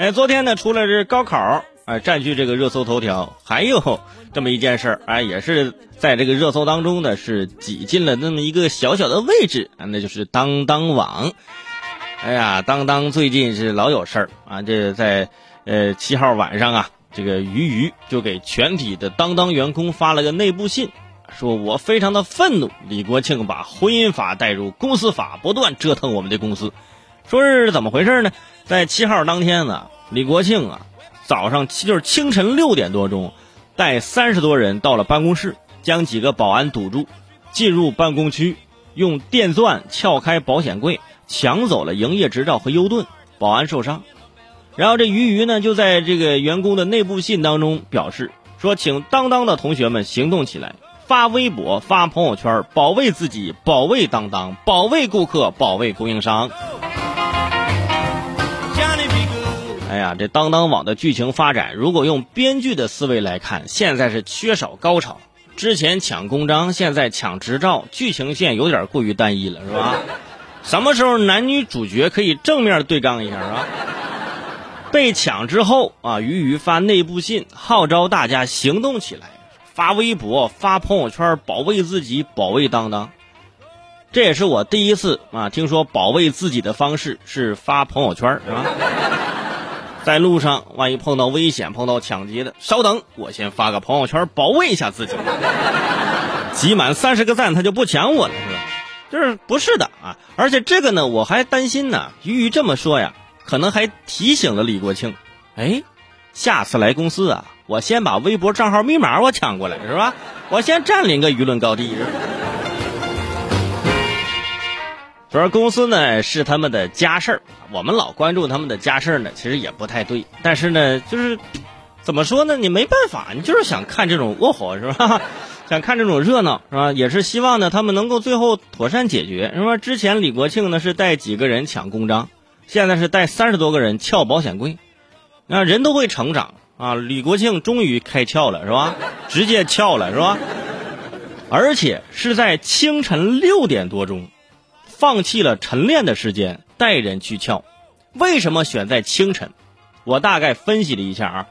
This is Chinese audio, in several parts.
哎，昨天呢，除了这高考，哎，占据这个热搜头条，还有这么一件事儿，哎，也是在这个热搜当中呢，是挤进了那么一个小小的位置啊，那就是当当网。哎呀，当当最近是老有事儿啊，这在呃七号晚上啊，这个鱼鱼就给全体的当当员工发了个内部信，说我非常的愤怒，李国庆把婚姻法带入公司法，不断折腾我们的公司。说是怎么回事呢？在七号当天呢，李国庆啊，早上就是清晨六点多钟，带三十多人到了办公室，将几个保安堵住，进入办公区，用电钻撬开保险柜，抢走了营业执照和 U 盾，保安受伤。然后这鱼鱼呢，就在这个员工的内部信当中表示说，请当当的同学们行动起来，发微博、发朋友圈，保卫自己，保卫当当，保卫顾客，保卫供应商。哎呀，这当当网的剧情发展，如果用编剧的思维来看，现在是缺少高潮。之前抢公章，现在抢执照，剧情线有点过于单一了，是吧？什么时候男女主角可以正面对刚一下啊？被抢之后啊，鱼鱼发内部信，号召大家行动起来，发微博、发朋友圈，保卫自己，保卫当当。这也是我第一次啊，听说保卫自己的方式是发朋友圈，是吧？在路上，万一碰到危险、碰到抢劫的，稍等，我先发个朋友圈保卫一下自己。集满三十个赞，他就不抢我了，是吧？就是不是的啊！而且这个呢，我还担心呢。鱼鱼这么说呀，可能还提醒了李国庆，哎，下次来公司啊，我先把微博账号密码我抢过来，是吧？我先占领个舆论高地。主要公司呢是他们的家事儿，我们老关注他们的家事儿呢，其实也不太对。但是呢，就是怎么说呢？你没办法，你就是想看这种窝火是吧？想看这种热闹是吧？也是希望呢他们能够最后妥善解决。是吧？之前李国庆呢是带几个人抢公章，现在是带三十多个人撬保险柜。那人都会成长啊！李国庆终于开窍了是吧？直接撬了是吧？而且是在清晨六点多钟。放弃了晨练的时间，带人去撬。为什么选在清晨？我大概分析了一下啊。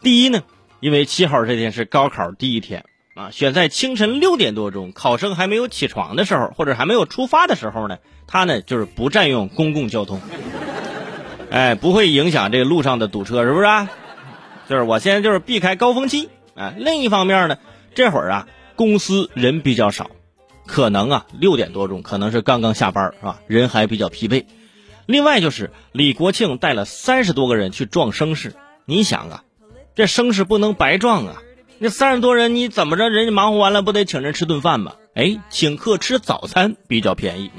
第一呢，因为七号这天是高考第一天啊，选在清晨六点多钟，考生还没有起床的时候，或者还没有出发的时候呢，他呢就是不占用公共交通，哎，不会影响这个路上的堵车，是不是？啊就是我现在就是避开高峰期啊。另一方面呢，这会儿啊，公司人比较少。可能啊，六点多钟可能是刚刚下班是吧？人还比较疲惫。另外就是李国庆带了三十多个人去撞声势，你想啊，这声势不能白撞啊！那三十多人你怎么着？人家忙活完了不得请人吃顿饭吗？哎，请客吃早餐比较便宜。